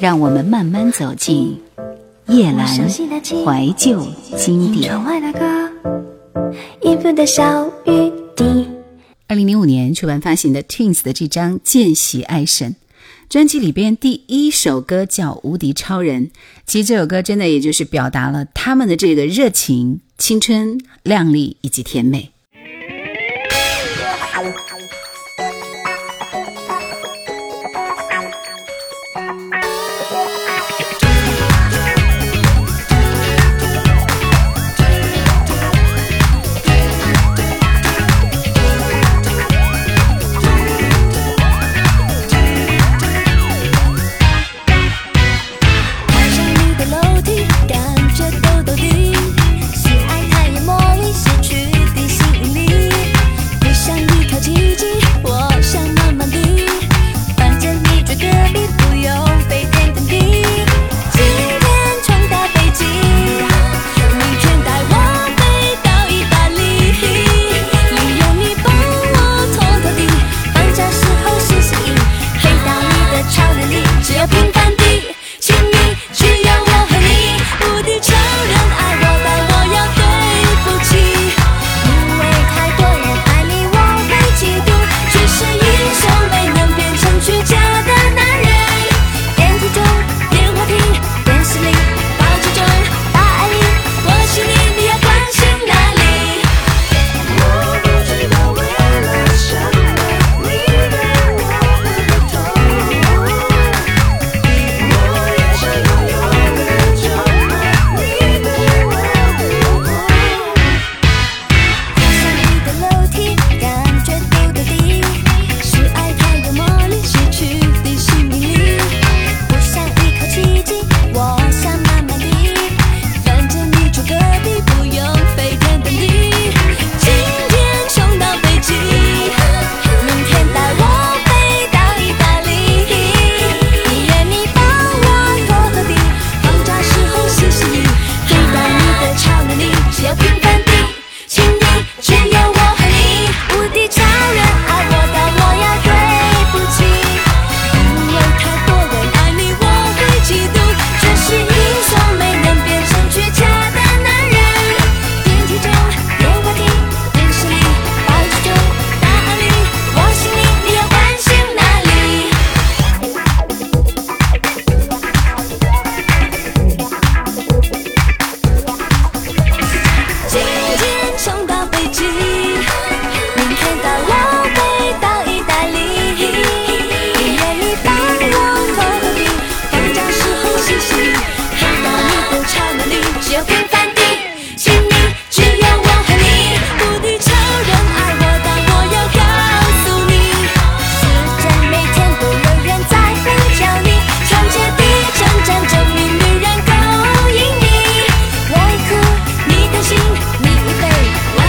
让我们慢慢走进叶阑怀旧经典。二零零五年出版发行的 Twins 的这张《见习爱神》专辑里边，第一首歌叫《无敌超人》。其实这首歌真的也就是表达了他们的这个热情、青春、靓丽以及甜美。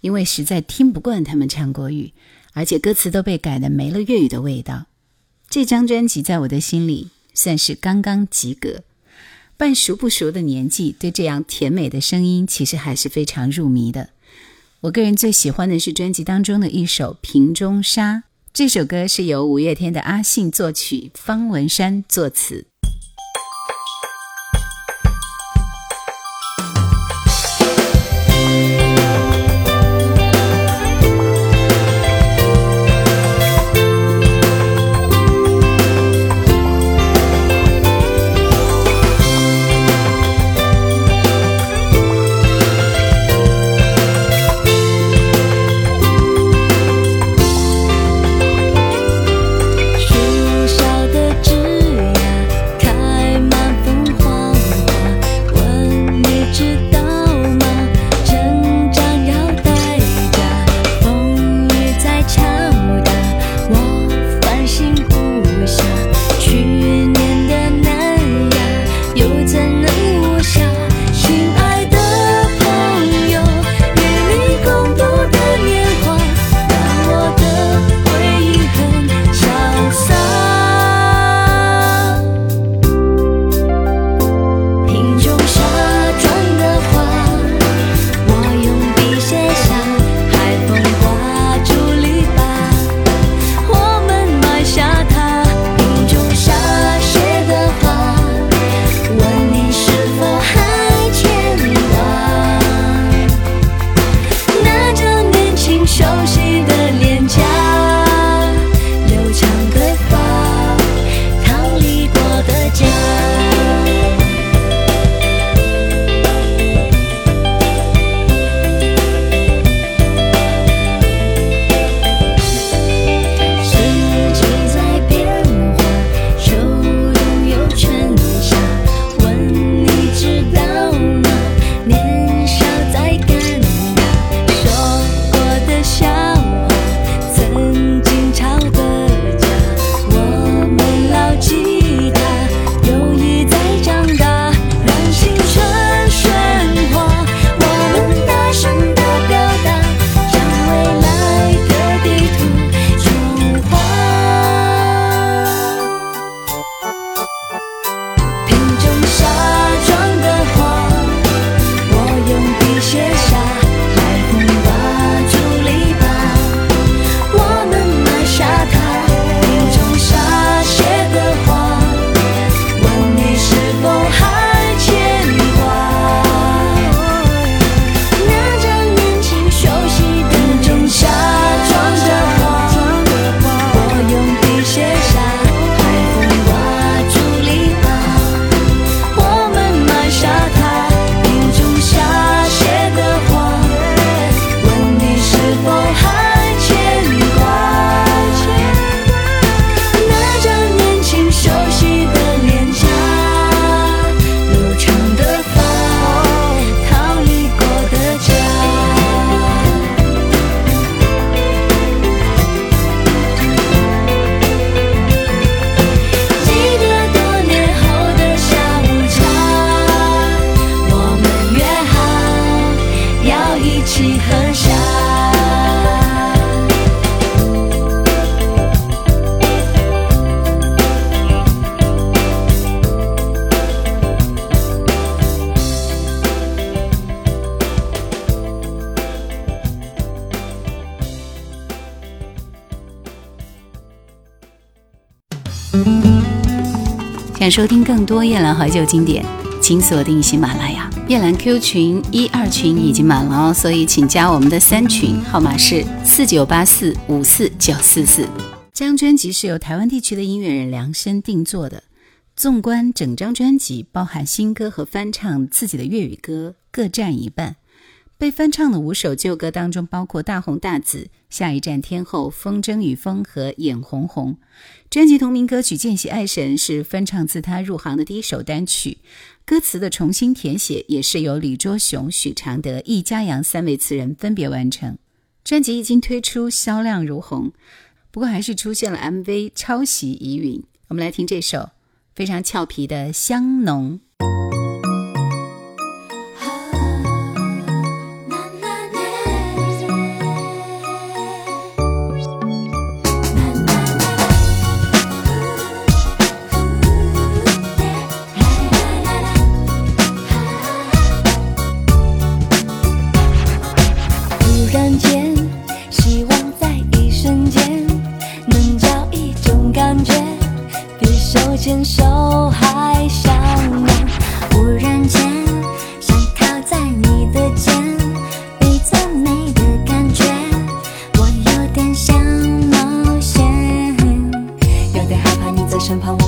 因为实在听不惯他们唱国语，而且歌词都被改的没了粤语的味道。这张专辑在我的心里算是刚刚及格。半熟不熟的年纪，对这样甜美的声音其实还是非常入迷的。我个人最喜欢的是专辑当中的一首《瓶中沙》，这首歌是由五月天的阿信作曲，方文山作词。想收听更多夜兰怀旧经典，请锁定喜马拉雅。夜兰 Q 群一二群已经满了哦，所以请加我们的三群，号码是四九八四五四九四四。这张专辑是由台湾地区的音乐人量身定做的。纵观整张专辑，包含新歌和翻唱自己的粤语歌各占一半。被翻唱的五首旧歌当中，包括《大红大紫》《下一站天后》《风筝与风》和《眼红红》。专辑同名歌曲《见习爱神》是翻唱自他入行的第一首单曲，歌词的重新填写也是由李卓雄、许常德、易家扬三位词人分别完成。专辑一经推出，销量如虹，不过还是出现了 MV 抄袭疑云。我们来听这首非常俏皮的《香浓》。身旁我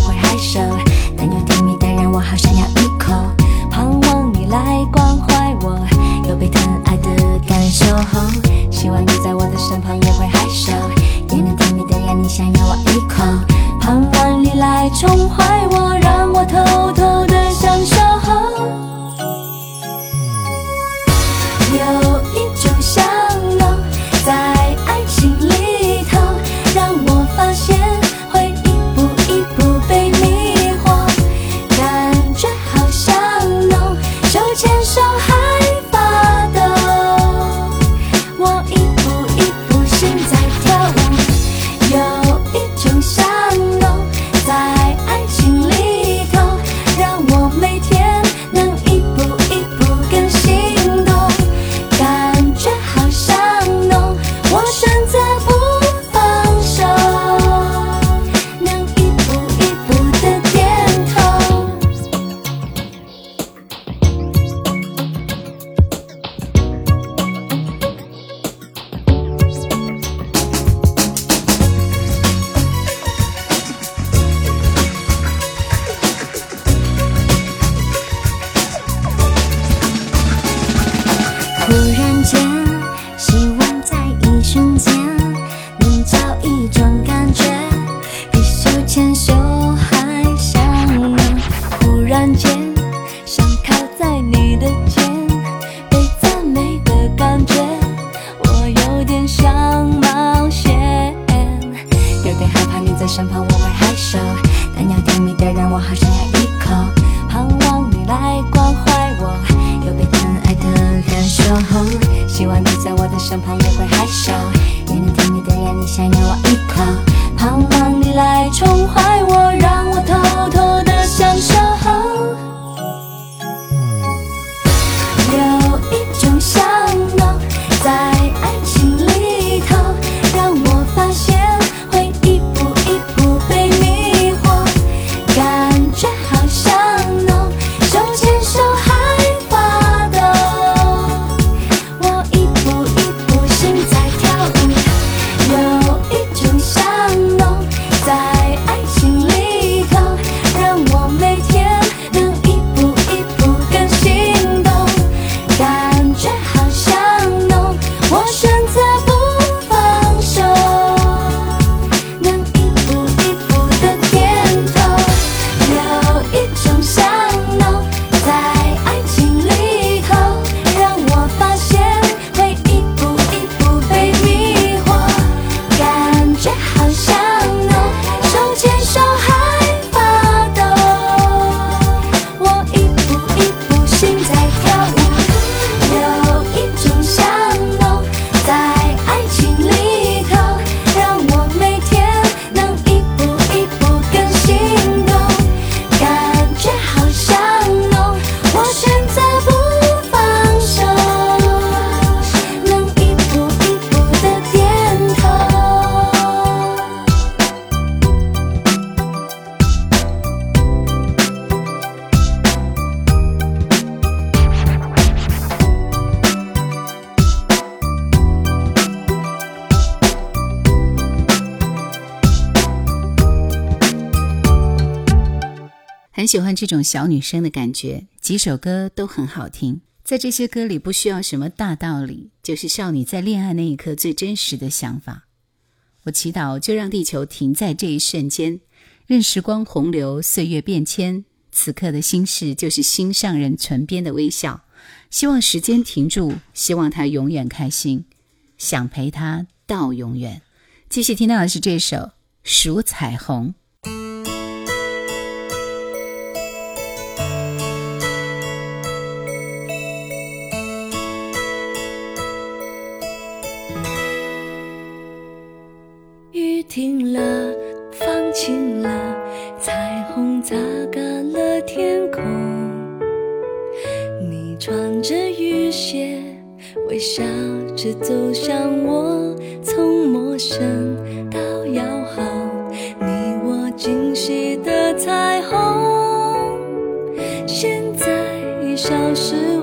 喜欢这种小女生的感觉，几首歌都很好听。在这些歌里不需要什么大道理，就是少女在恋爱那一刻最真实的想法。我祈祷就让地球停在这一瞬间，任时光洪流，岁月变迁。此刻的心事就是心上人唇边的微笑。希望时间停住，希望他永远开心，想陪他到永远。继续听到的是这首《数彩虹》。当我，从陌生到要好，你我惊喜的彩虹，现在已消失。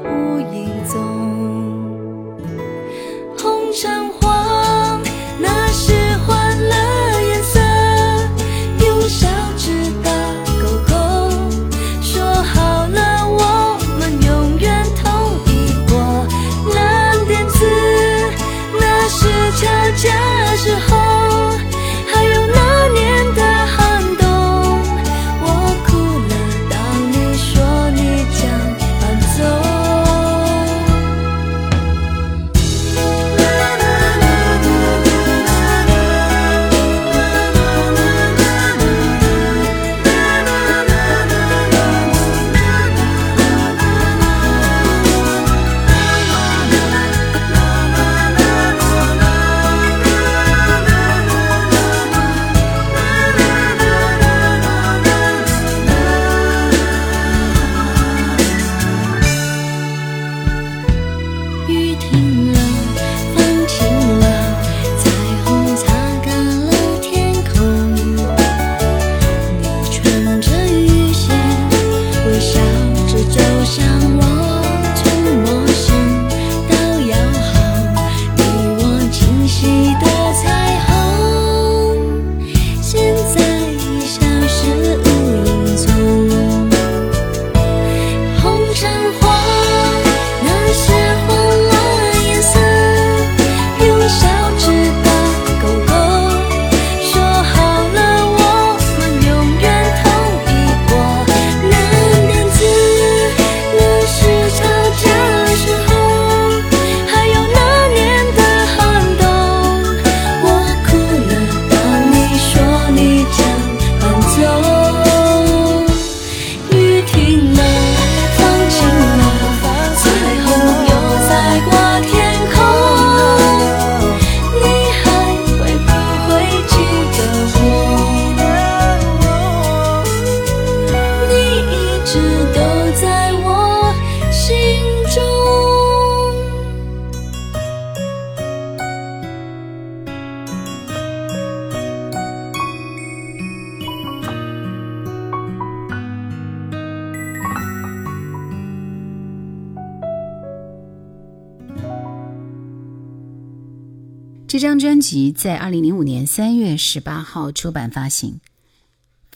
这张专辑在二零零五年三月十八号出版发行，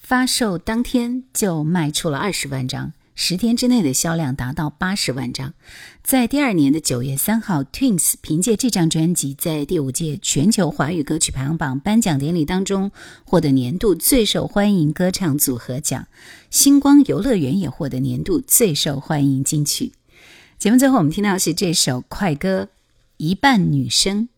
发售当天就卖出了二十万张，十天之内的销量达到八十万张。在第二年的九月三号，Twins 凭借这张专辑在第五届全球华语歌曲排行榜颁奖典礼当中获得年度最受欢迎歌唱组合奖，星光游乐园也获得年度最受欢迎金曲。节目最后我们听到是这首快歌《一半女生》。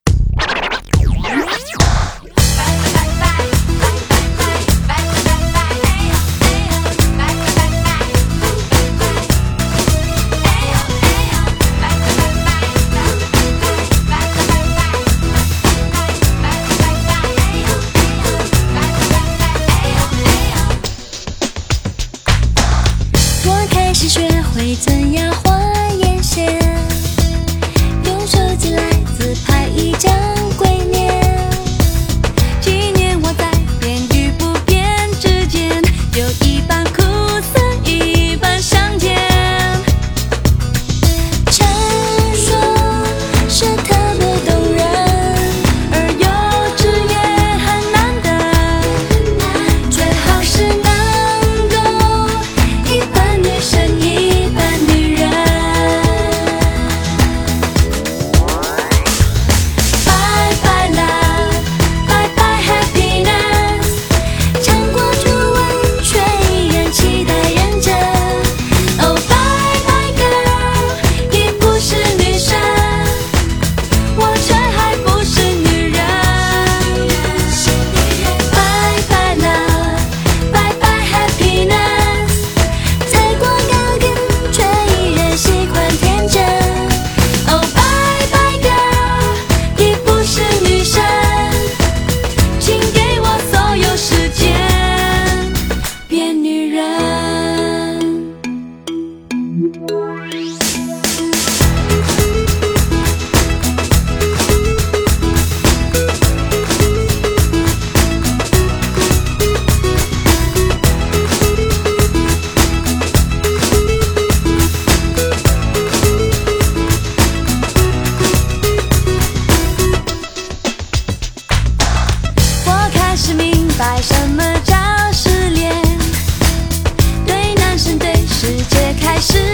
是